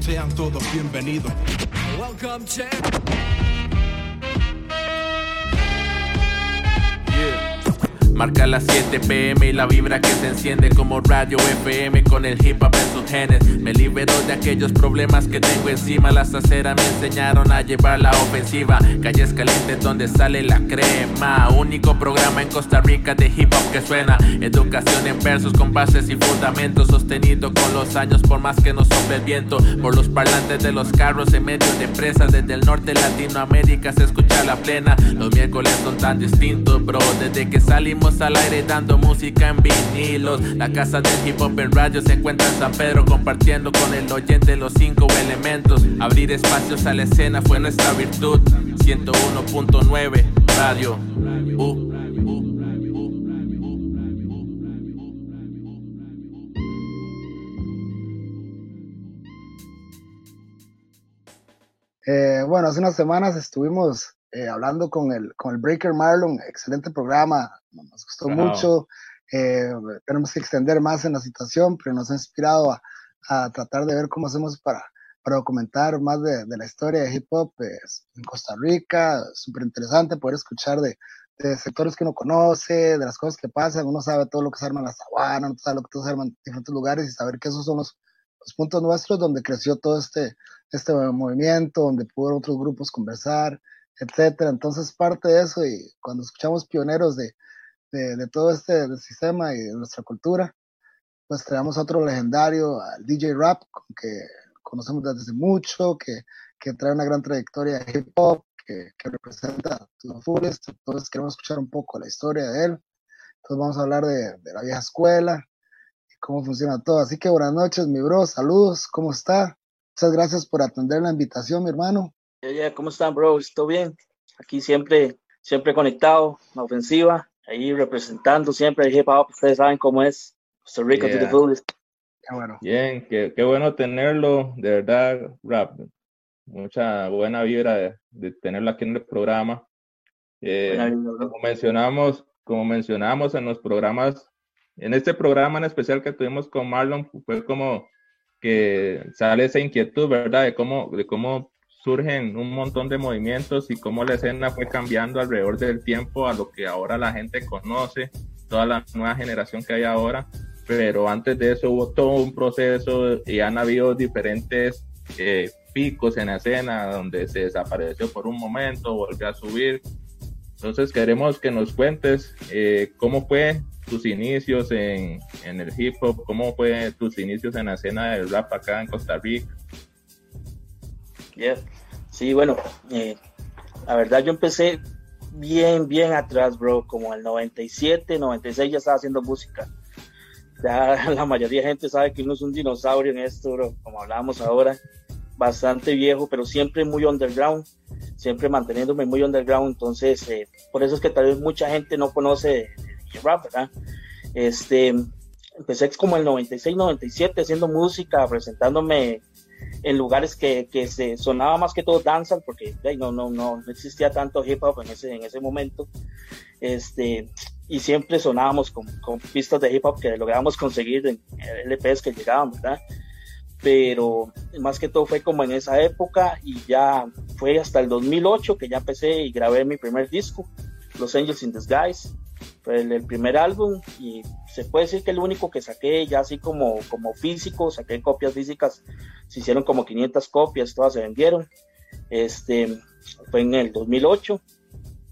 sean todos bienvenidos. Welcome Marca las 7 pm y la vibra que se enciende como radio FM con el hip hop en sus genes. Me libero de aquellos problemas que tengo encima. Las aceras me enseñaron a llevar la ofensiva. Calles calientes donde sale la crema. Único programa en Costa Rica de hip hop que suena. Educación en versos con bases y fundamentos. Sostenido con los años por más que nos sople el viento. Por los parlantes de los carros en medio de empresas. Desde el norte de Latinoamérica se escucha la plena. Los miércoles son tan distintos, bro. Desde que salimos al aire dando música en vinilos. La casa del hip hop en radio se encuentra en San Pedro compartiendo con el oyente los cinco elementos. Abrir espacios a la escena fue nuestra virtud. 101.9 Radio. Eh, bueno, hace unas semanas estuvimos eh, hablando con el, con el Breaker Marlon, excelente programa, nos gustó mucho. Eh, tenemos que extender más en la situación, pero nos ha inspirado a, a tratar de ver cómo hacemos para, para documentar más de, de la historia de hip hop pues, en Costa Rica. Súper interesante poder escuchar de, de, sectores que uno conoce, de las cosas que pasan. Uno sabe todo lo que se arma en la sabana, uno sabe lo que se arma en diferentes lugares y saber que esos son los, los puntos nuestros donde creció todo este, este movimiento, donde pudieron otros grupos conversar etcétera. Entonces, parte de eso, y cuando escuchamos pioneros de, de, todo este sistema y de nuestra cultura, pues traemos otro legendario, al DJ Rap, que conocemos desde mucho, que, que trae una gran trayectoria de hip hop, que, que representa los Furious. Entonces, queremos escuchar un poco la historia de él. Entonces, vamos a hablar de, de la vieja escuela y cómo funciona todo. Así que buenas noches, mi bro, saludos, ¿cómo está? Muchas gracias por atender la invitación, mi hermano. Yeah, ¿Cómo están, bro? ¿Todo bien? Aquí siempre, siempre conectado, la ofensiva, ahí representando siempre el hip hop. Ustedes saben cómo es. Costa Rica Yeah. to the fullest. Qué bueno. Bien, qué, qué bueno tenerlo, de verdad, Rap. Mucha buena vibra de, de tenerlo aquí en el programa. Eh, vibra, como mencionamos, como mencionamos en los programas, en este programa en especial que tuvimos con Marlon, fue como que sale esa inquietud, ¿verdad? De cómo, de cómo surgen un montón de movimientos y cómo la escena fue cambiando alrededor del tiempo a lo que ahora la gente conoce, toda la nueva generación que hay ahora. Pero antes de eso hubo todo un proceso y han habido diferentes eh, picos en la escena donde se desapareció por un momento, volvió a subir. Entonces queremos que nos cuentes eh, cómo fue tus inicios en, en el hip hop, cómo fue tus inicios en la escena del rap acá en Costa Rica. Sí, bueno, eh, la verdad yo empecé bien, bien atrás, bro, como el 97, 96 ya estaba haciendo música. Ya la mayoría de gente sabe que uno es un dinosaurio en esto, bro, como hablábamos ahora, bastante viejo, pero siempre muy underground, siempre manteniéndome muy underground, entonces eh, por eso es que tal vez mucha gente no conoce de, de rap, ¿verdad? Este, empecé como el 96, 97 haciendo música, presentándome en lugares que, que se sonaba más que todo dancehall porque no, no, no existía tanto hip hop en ese, en ese momento este, y siempre sonábamos con, con pistas de hip hop que lográbamos conseguir en LPs que llegaban, ¿verdad? Pero más que todo fue como en esa época y ya fue hasta el 2008 que ya empecé y grabé mi primer disco, Los Angels in Disguise, fue el, primer álbum y se puede decir que el único que saqué ya así como, como físico, saqué copias físicas, se hicieron como 500 copias, todas se vendieron. Este fue en el 2008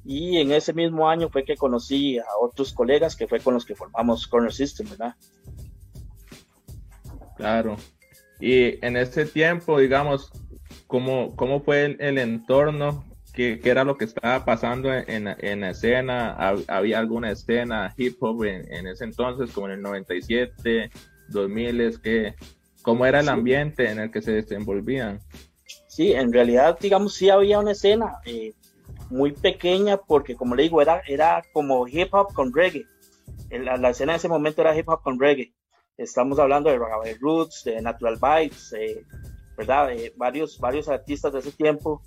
y en ese mismo año fue que conocí a otros colegas que fue con los que formamos Corner System, ¿verdad? Claro. Y en ese tiempo, digamos, ¿cómo, cómo fue el entorno? ¿Qué, ¿Qué, era lo que estaba pasando en, en, escena? ¿Hab- ¿Había alguna escena hip hop en, en, ese entonces, como en el 97, 2000? ¿qué, ¿Cómo era el Sí. ambiente en el que se desenvolvían? Sí, en realidad, digamos, sí había una escena eh, muy pequeña porque, como le digo, era, era como hip hop con reggae. La, la escena en ese momento era hip hop con reggae. Estamos hablando de Ragabay Roots, de Natural Vibes, eh, ¿verdad? De varios, varios artistas de ese tiempo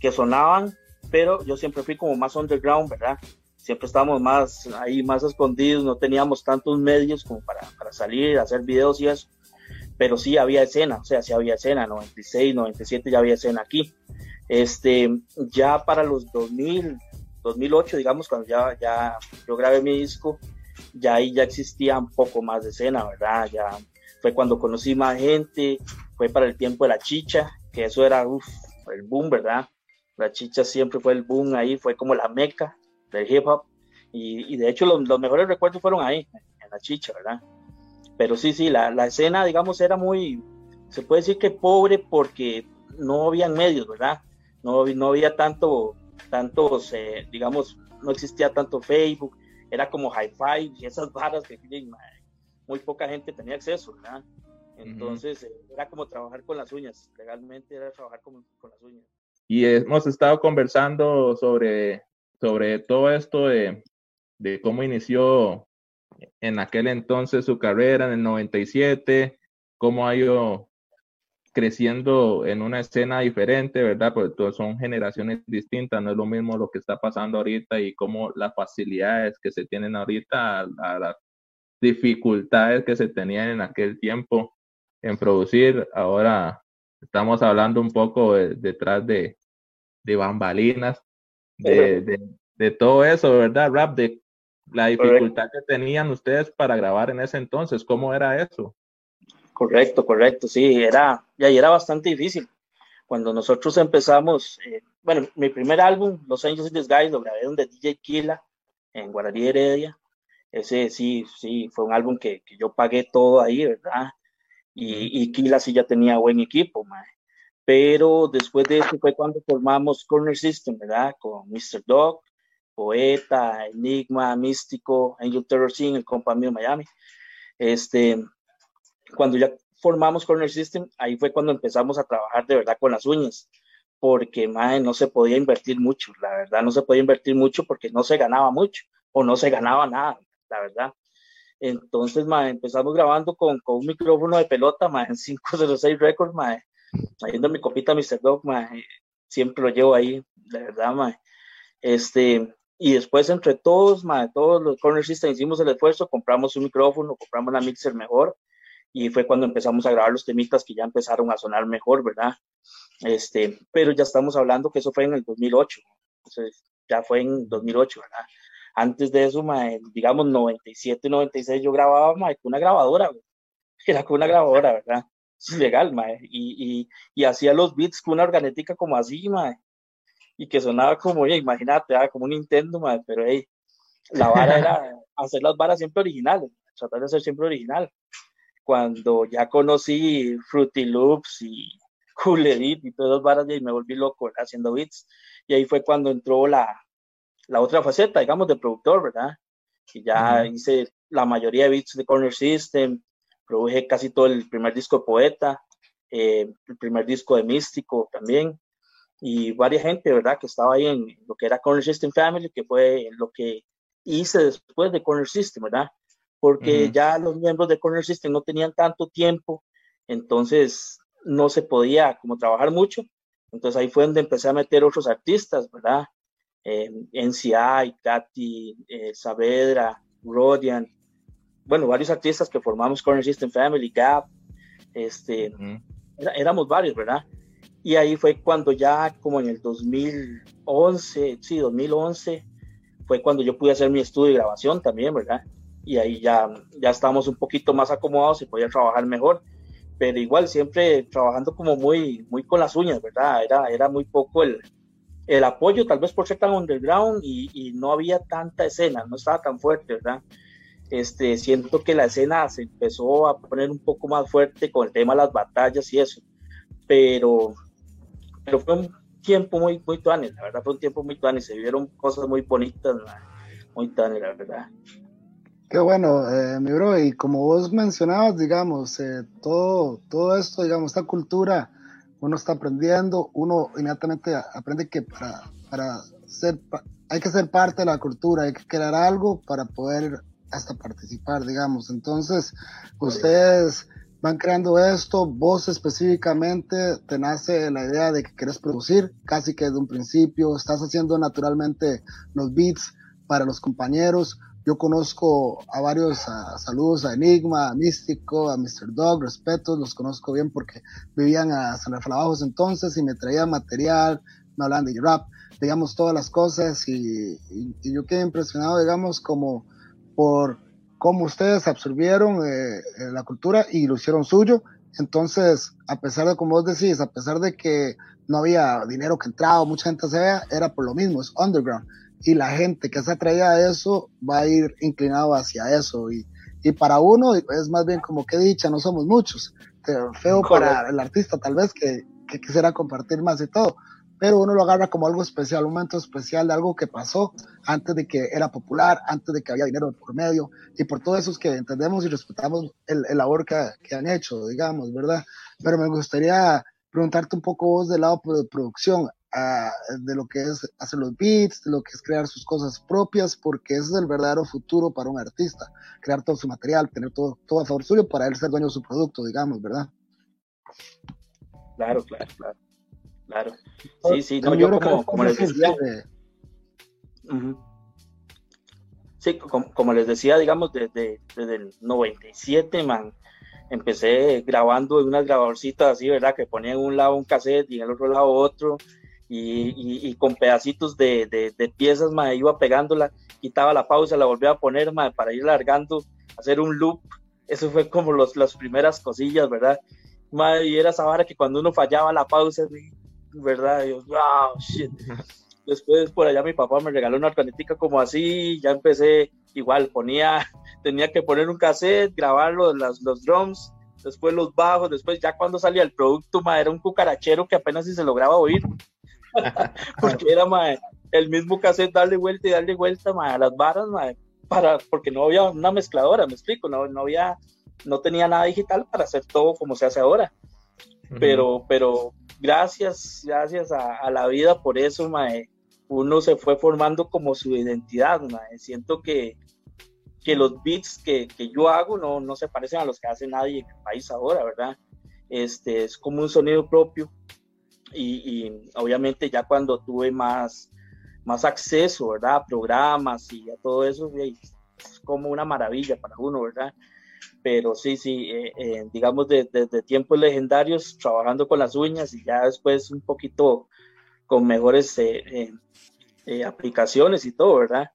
que sonaban, pero yo siempre fui como más underground, ¿verdad? Siempre estábamos más ahí, más escondidos, no teníamos tantos medios como para, para salir, hacer videos y eso. pero sí había escena, o sea, sí había escena, 96, 97 ya había escena aquí. Este, ya para los 2000, 2008, digamos, cuando ya, ya yo grabé mi disco, ya ahí ya existía un poco más de escena, ¿verdad? Ya fue cuando conocí más gente, fue para el tiempo de la chicha, que eso era uf, el boom, ¿verdad? La chicha siempre fue el boom ahí, fue como la meca del hip hop. Y, y de hecho los, los, mejores recuerdos fueron ahí, en la chicha, ¿verdad? Pero sí, sí, la, la, escena, digamos, era muy, se puede decir que pobre porque no había medios, ¿verdad? No, no había tanto, tantos, eh, digamos, no existía tanto Facebook, era como hi-fi y esas barras que muy poca gente tenía acceso, ¿verdad? Entonces, uh -huh. era como trabajar con las uñas, legalmente era trabajar con, con, las uñas. Y hemos estado conversando sobre, sobre todo esto de, cómo inició en aquel entonces su carrera, en el 97, cómo ha ido creciendo en una escena diferente, ¿verdad? Porque todos son generaciones distintas, no es lo mismo lo que está pasando ahorita y cómo las facilidades que se tienen ahorita a las dificultades que se tenían en aquel tiempo en producir. Ahora estamos hablando un poco de, detrás de, de bambalinas, de, de, de, todo eso, ¿verdad? Rap, de la dificultad correcto. que tenían ustedes para grabar en ese entonces, ¿cómo era eso? Correcto, correcto, sí, era, ya era bastante difícil. Cuando nosotros empezamos, eh, bueno, mi primer álbum, Los Angels in Disguise, lo grabé donde DJ Kila, en Guararí Heredia. Ese sí, sí, fue un álbum que, que yo pagué todo ahí, ¿verdad? Y, y Kila sí ya tenía buen equipo, man. Pero después de eso fue cuando formamos Corner System, ¿verdad? Con Mr. Dog, Poeta, Enigma, Místico, Angel Terror Scene, el compa mío Miami. Este, cuando ya formamos Corner System, ahí fue cuando empezamos a trabajar de verdad con las uñas, porque madre, no se podía invertir mucho, la verdad no se podía invertir mucho porque no se ganaba mucho o no se ganaba nada, la verdad. Entonces, empezamos grabando con, con un micrófono de pelota, madre, en 506 Records, madre, trayendo mi copita Mr. Dog, siempre lo llevo ahí, la verdad, madre. Este, y después entre todos, madre, todos los Corner System hicimos el esfuerzo, compramos un micrófono, compramos una mixer mejor, y fue cuando empezamos a grabar los temitas que ya empezaron a sonar mejor, ¿verdad? Este, pero ya estamos hablando que eso fue en el 2008, entonces ya fue en 2008, ¿verdad? Antes de eso, mae, digamos 97, 96, yo grababa mae, con una grabadora, güey. era con una grabadora, ¿verdad? Es legal, mae, y, y, y hacía los beats con una organética como así, mae, y que sonaba como, oye, imagínate, ah, como un Nintendo, mae, pero hey, la vara era hacer las varas siempre originales, tratar de ser siempre original cuando ya conocí Fruity Loops y Cool Edit y todas las varas y me volví loco haciendo beats. Y ahí fue cuando entró la, la otra faceta, digamos, de productor, ¿verdad? Y ya uh -huh. hice la mayoría de beats de Corner System, produje casi todo el primer disco de Poeta, eh, el primer disco de Místico también, y varias gente, ¿verdad? Que estaba ahí en lo que era Corner System Family, que fue lo que hice después de Corner System, ¿verdad? porque uh -huh. ya los miembros de Corner System no tenían tanto tiempo, entonces no se podía como trabajar mucho. Entonces ahí fue donde empecé a meter otros artistas, ¿verdad? Eh, NCI, Katy, eh, Saavedra, Rodian, bueno, varios artistas que formamos Corner System Family, Gap, este, uh -huh. era, éramos varios, ¿verdad? Y ahí fue cuando ya como en el 2011, sí, 2011, fue cuando yo pude hacer mi estudio de grabación también, ¿verdad? y ahí ya, ya estábamos un poquito más acomodados y podía trabajar mejor, pero igual siempre trabajando como muy, muy con las uñas, ¿verdad? Era, era muy poco el, el apoyo, tal vez por ser tan underground y, y, no había tanta escena, no estaba tan fuerte, ¿verdad? Este, siento que la escena se empezó a poner un poco más fuerte con el tema de las batallas y eso, pero, pero fue un tiempo muy, muy tuanes, la verdad fue un tiempo muy tuanes, se vieron cosas muy bonitas, muy tuanes, la verdad. Qué bueno, eh, mi bro, y como vos mencionabas, digamos, eh, todo, todo esto, digamos, esta cultura, uno está aprendiendo, uno inmediatamente aprende que para, para ser, hay que ser parte de la cultura, hay que crear algo para poder hasta participar, digamos. Entonces, ustedes van creando esto, vos específicamente te nace la idea de que querés producir, casi que desde un principio, estás haciendo naturalmente los beats para los compañeros, yo conozco a varios saludos a Enigma, a Místico, a Mr. Dog, respeto, los conozco bien porque vivían a San Rafael Bajos entonces y me traían material, me hablaban de rap, digamos, todas las cosas y, yo quedé impresionado, digamos, como por cómo ustedes absorbieron eh, eh, la cultura y lo hicieron suyo. Entonces, a pesar de, como vos decís, a pesar de que no había dinero que entraba, mucha gente se vea, era por lo mismo, es underground. Y la gente que se atraía a eso va a ir inclinado hacia eso. Y, y para uno es más bien como que dicha, no somos muchos. Feo para el artista tal vez que, que quisiera compartir más y todo pero uno lo agarra como algo especial, un momento especial de algo que pasó antes de que era popular, antes de que había dinero por medio, y por todo eso es que entendemos y respetamos el, labor que, que, han hecho, digamos, ¿verdad? Pero me gustaría preguntarte un poco vos del lado de producción, ah, de lo que es hacer los beats, de lo que es crear sus cosas propias, porque ese es el verdadero futuro para un artista, crear todo su material, tener todo, todo a favor suyo para él ser dueño de su producto, digamos, ¿verdad? Claro, claro, claro. Claro. Sí, sí, no, yo como, como les decía. Sí, como, les decía, digamos, desde, desde el 97, man, empecé grabando en unas grabadorcitas así, ¿verdad? Que ponía en un lado un cassette y en el otro lado otro, y, y, con pedacitos de, de, piezas, man, iba pegándola, quitaba la pausa, la volvía a poner, man, para ir largando, hacer un loop. Eso fue como los, las primeras cosillas, ¿verdad? y era esa vara que cuando uno fallaba la pausa, ¿verdad? Y yo, wow, shit. Después por allá mi papá me regaló una organética como así, ya empecé igual, ponía, tenía que poner un cassette, grabarlo, las, los drums, después los bajos, después ya cuando salía el producto, ma, era un cucarachero que apenas si se lograba oír, porque era ma, el mismo cassette darle vuelta y darle vuelta ma, a las barras, ma, para, porque no había una mezcladora, me explico, no, no había, no tenía nada digital para hacer todo como se hace ahora. Pero, pero gracias, gracias a, la vida por eso, mae, uno se fue formando como su identidad, mae. Siento que, que los beats que, que, yo hago no, no se parecen a los que hace nadie en el país ahora, ¿verdad? Este, es como un sonido propio y, obviamente ya cuando tuve más, más acceso, ¿verdad? A programas y a todo eso, es como una maravilla para uno, ¿verdad? pero sí, sí, eh, eh, digamos desde tiempos legendarios, trabajando con las uñas y ya después un poquito con mejores eh, aplicaciones y todo, ¿verdad?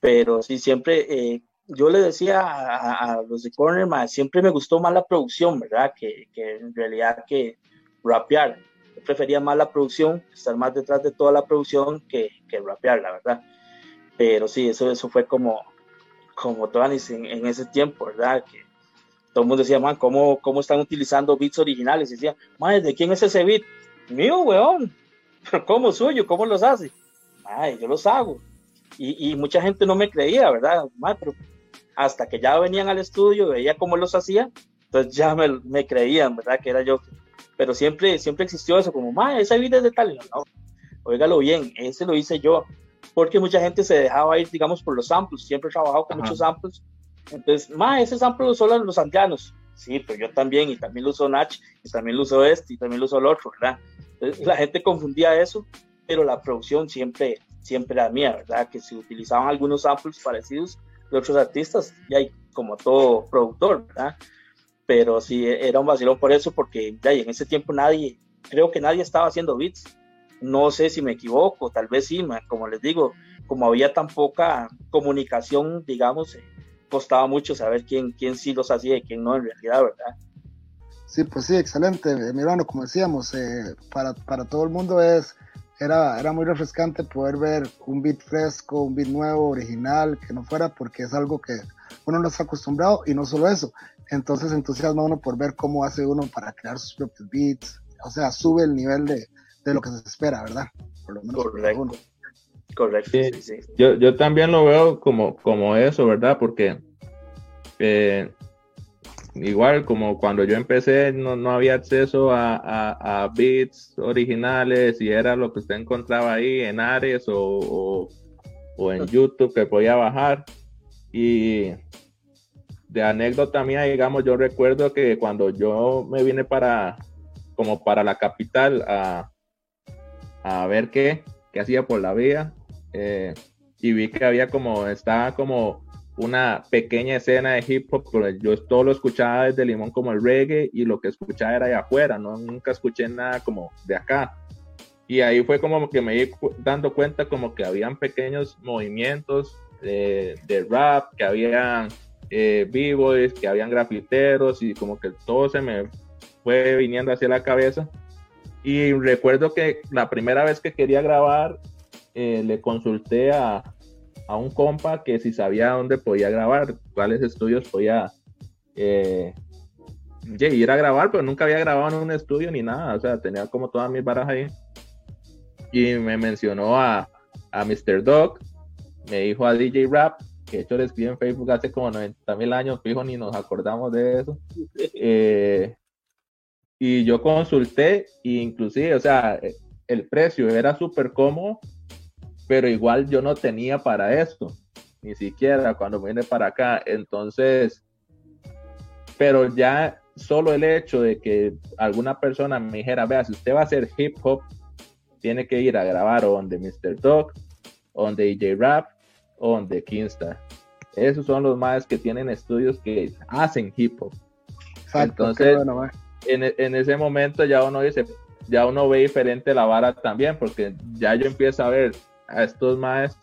Pero sí, siempre, yo le decía a, los de Corner, siempre me gustó más la producción, ¿verdad? Que, que en realidad que rapear. Prefería más la producción, estar más detrás de toda la producción que, que rapear, la verdad. Pero sí, eso, eso fue como, como Tonis en, en ese tiempo, ¿verdad? Que, todo el mundo decía, man, ¿cómo, cómo están utilizando beats originales? Y decía, man, ¿de quién es ese beat? Mío, weón. Pero ¿cómo suyo? ¿Cómo los hace? Ay, yo los hago. Y, y, mucha gente no me creía, ¿verdad? Pero hasta que ya venían al estudio, veía cómo los hacía, entonces ya me, me creían, ¿verdad? Que era yo. Pero siempre, siempre existió eso, como, man, ese beat es de tal. No, óigalo bien, ese lo hice yo. Porque mucha gente se dejaba ir, digamos, por los samples. Siempre he trabajado con muchos samples entonces, ma, ese sample lo usan los andianos. Sí, pero yo también, y también lo uso Nach, y también lo uso este, y también lo uso el otro, ¿verdad? Entonces, la gente confundía eso, pero la producción siempre, siempre era mía, ¿verdad? Que se utilizaban algunos samples parecidos de otros artistas, y hay como todo productor, ¿verdad? Pero sí, era un vacilón por eso, porque ya en ese tiempo nadie, creo que nadie estaba haciendo beats. No sé si me equivoco, tal vez sí, como les digo, como había tan poca comunicación, digamos, costaba mucho saber quién, quién sí los hacía y quién no en realidad, ¿verdad? Sí, pues sí, excelente, eh, mi hermano, como decíamos, eh, para, para, todo el mundo es, era, era muy refrescante poder ver un beat fresco, un beat nuevo, original, que no fuera, porque es algo que uno no está acostumbrado y no solo eso, entonces entusiasma uno por ver cómo hace uno para crear sus propios beats, o sea, sube el nivel de, de lo que se espera, ¿verdad? Por lo menos Correcto. Correcto. Sí, Yo, yo también lo veo como, como eso, ¿verdad? Porque eh, igual como cuando yo empecé no, no había acceso a, a, beats originales y era lo que usted encontraba ahí en Ares o, o, en YouTube que podía bajar. Y de anécdota mía, digamos, yo recuerdo que cuando yo me vine para, como para la capital a, a ver qué, qué hacía por la vía, eh, y vi que había como, estaba como una pequeña escena de hip hop, pero yo todo lo escuchaba desde Limón como el reggae y lo que escuchaba era de afuera, no nunca escuché nada como de acá. Y ahí fue como que me di dando cuenta como que habían pequeños movimientos de, de rap, que habían eh, b-boys, que habían grafiteros y como que todo se me fue viniendo hacia la cabeza. Y recuerdo que la primera vez que quería grabar, eh, le consulté a, a, un compa que si sabía dónde podía grabar, cuáles estudios podía eh, ir a grabar, pero nunca había grabado en un estudio ni nada, o sea, tenía como todas mis barras ahí. Y me mencionó a, a Mr. Dog, me dijo a DJ Rap, que hecho le escribí en Facebook hace como 90 mil años, fijo, ni nos acordamos de eso. Eh, y yo consulté, e inclusive, o sea, el precio era súper cómodo, pero igual yo no tenía para esto, ni siquiera cuando vine para acá. Entonces, pero ya solo el hecho de que alguna persona me dijera, vea, si usted va a hacer hip hop, tiene que ir a grabar o donde Mr. Dog, o donde DJ Rap, o donde Kingstar. Esos son los más que tienen estudios que hacen hip hop. Entonces, en, en, ese momento ya uno dice, ya uno ve diferente la vara también, porque ya yo empiezo a ver a estos más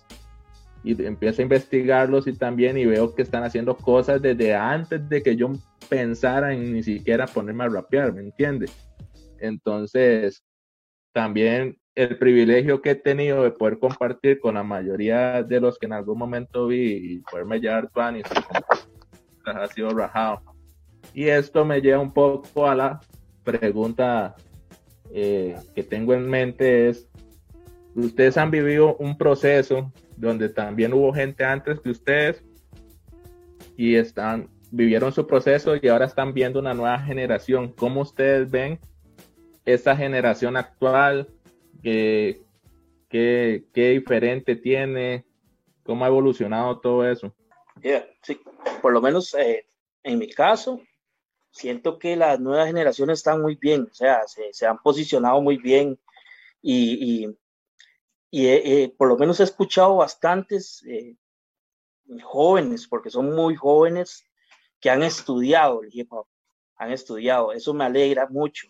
y empiezo a investigarlos y también y veo que están haciendo cosas desde antes de que yo pensara en ni siquiera ponerme a rapear, ¿me entiendes? Entonces, también el privilegio que he tenido de poder compartir con la mayoría de los que en algún momento vi y poderme llevar y ha sido rajado. Y esto me lleva un poco a la pregunta eh, que tengo en mente es, ustedes han vivido un proceso donde también hubo gente antes que ustedes y están vivieron su proceso y ahora están viendo una nueva generación. ¿Cómo ustedes ven esta generación actual? ¿Qué, qué, qué diferente tiene? ¿Cómo ha evolucionado todo eso? sí, por lo menos eh, en mi caso, siento que las nuevas generaciones están muy bien, o sea, se, se han posicionado muy bien y, y, y eh, por lo menos he escuchado bastantes eh, jóvenes, porque son muy jóvenes, que han estudiado el hip han estudiado, eso me alegra mucho,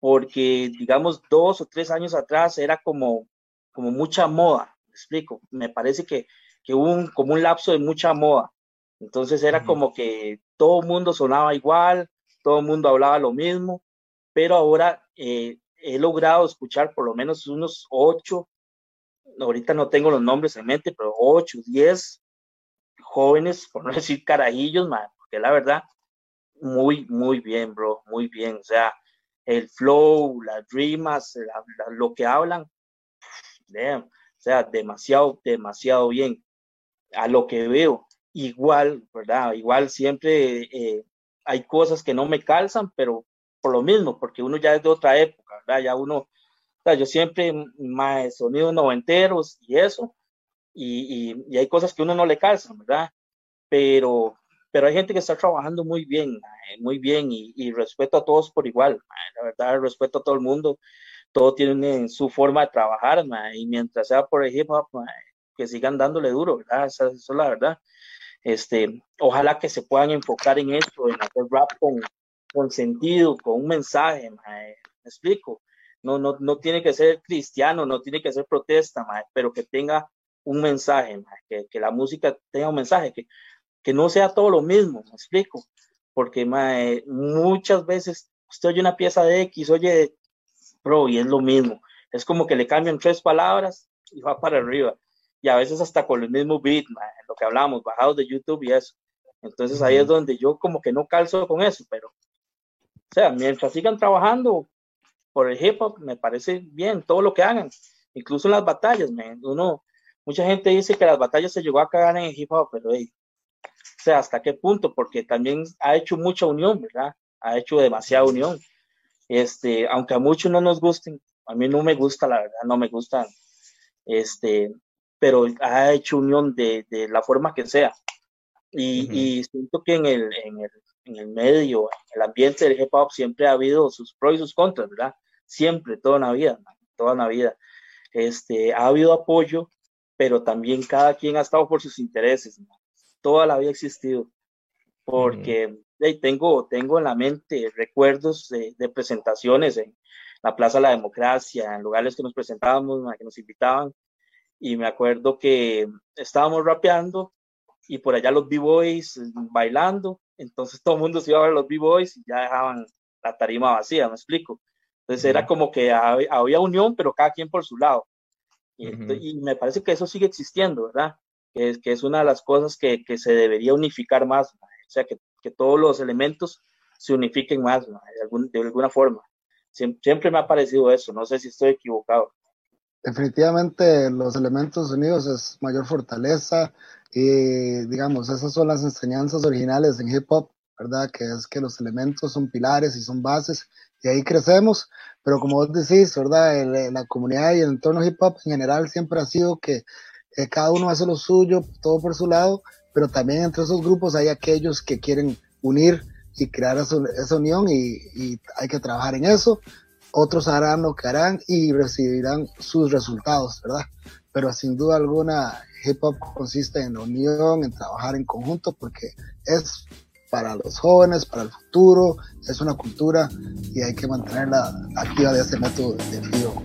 porque digamos dos o tres años atrás era como, como mucha moda, me explico, me parece que, que hubo un, como un lapso de mucha moda, entonces era como que todo el mundo sonaba igual, todo el mundo hablaba lo mismo, pero ahora eh, he logrado escuchar por lo menos unos ocho, ahorita no tengo los nombres en mente, pero ocho, diez jóvenes, por no decir carajillos, porque la verdad, muy, muy bien, bro, muy bien. O sea, el flow, las rimas, lo que hablan, o sea, demasiado, demasiado bien. A lo que veo, igual, ¿verdad? Igual siempre eh, hay cosas que no me calzan, pero por lo mismo, porque uno ya es de otra época, ¿verdad? Ya uno, o sea, yo siempre más sonidos noventeros y eso, y, y, y, hay cosas que uno no le calzan, ¿verdad? Pero, pero hay gente que está trabajando muy bien, muy bien, y, y respeto a todos por igual, la verdad, respeto a todo el mundo, todo tiene su forma de trabajar, y mientras sea por el hip hop, que sigan dándole duro, ¿verdad? Eso es la verdad. Este, ojalá que se puedan enfocar en esto, en hacer rap con, con sentido, con un mensaje, me explico. No, no, no tiene que ser cristiano, no tiene que ser protesta, pero que tenga un mensaje, que, que, la música tenga un mensaje, que, que no sea todo lo mismo, me explico. Porque muchas veces usted oye una pieza de X, oye, bro, y es lo mismo. Es como que le cambian tres palabras y va para arriba y a veces hasta con el mismo beat, lo que hablamos, bajados de YouTube y eso. Entonces ahí es donde yo como que no calzo con eso, pero, o sea, mientras sigan trabajando por el hip hop, me parece bien todo lo que hagan, incluso en las batallas, uno, mucha gente dice que las batallas se llegó a cagar en el hip hop, pero, hey, o sea, ¿hasta qué punto? Porque también ha hecho mucha unión, ¿verdad? Ha hecho demasiada unión. Este, aunque a muchos no nos gusten, a mí no me gusta, la verdad, no me gustan, este, pero ha hecho unión de, de la forma que sea. Y, y siento que en el, en, el, en el, medio, en el ambiente del hip hop siempre ha habido sus pros y sus contras, ¿verdad? Siempre, toda la vida, toda la vida. Este, ha habido apoyo, pero también cada quien ha estado por sus intereses. Toda la vida existido, porque tengo, tengo en la mente recuerdos de, de, presentaciones en la Plaza de la Democracia, en lugares que nos presentábamos, que nos invitaban, y me acuerdo que estábamos rapeando y por allá los B-Boys bailando, entonces todo el mundo se iba a ver los B-Boys y ya dejaban la tarima vacía, me explico. Entonces era como que había unión, pero cada quien por su lado. Y, me parece que eso sigue existiendo, ¿verdad? Que es, que es una de las cosas que, que se debería unificar más, o sea, que, que, todos los elementos se unifiquen más, de, algún, de, alguna forma. siempre me ha parecido eso, no sé si estoy equivocado definitivamente los elementos unidos es mayor fortaleza y digamos, esas son las enseñanzas originales en hip hop, ¿verdad? Que es que los elementos son pilares y son bases y ahí crecemos, pero como vos decís, ¿verdad? la comunidad y el entorno hip hop en general siempre ha sido que cada uno hace lo suyo, todo por su lado, pero también entre esos grupos hay aquellos que quieren unir y crear esa, unión y, y, hay que trabajar en eso otros harán lo que harán y recibirán sus resultados, ¿verdad? Pero sin duda alguna, hip hop consiste en la unión, en trabajar en conjunto, porque es para los jóvenes, para el futuro, es una cultura y hay que mantenerla activa de ese método de vivo.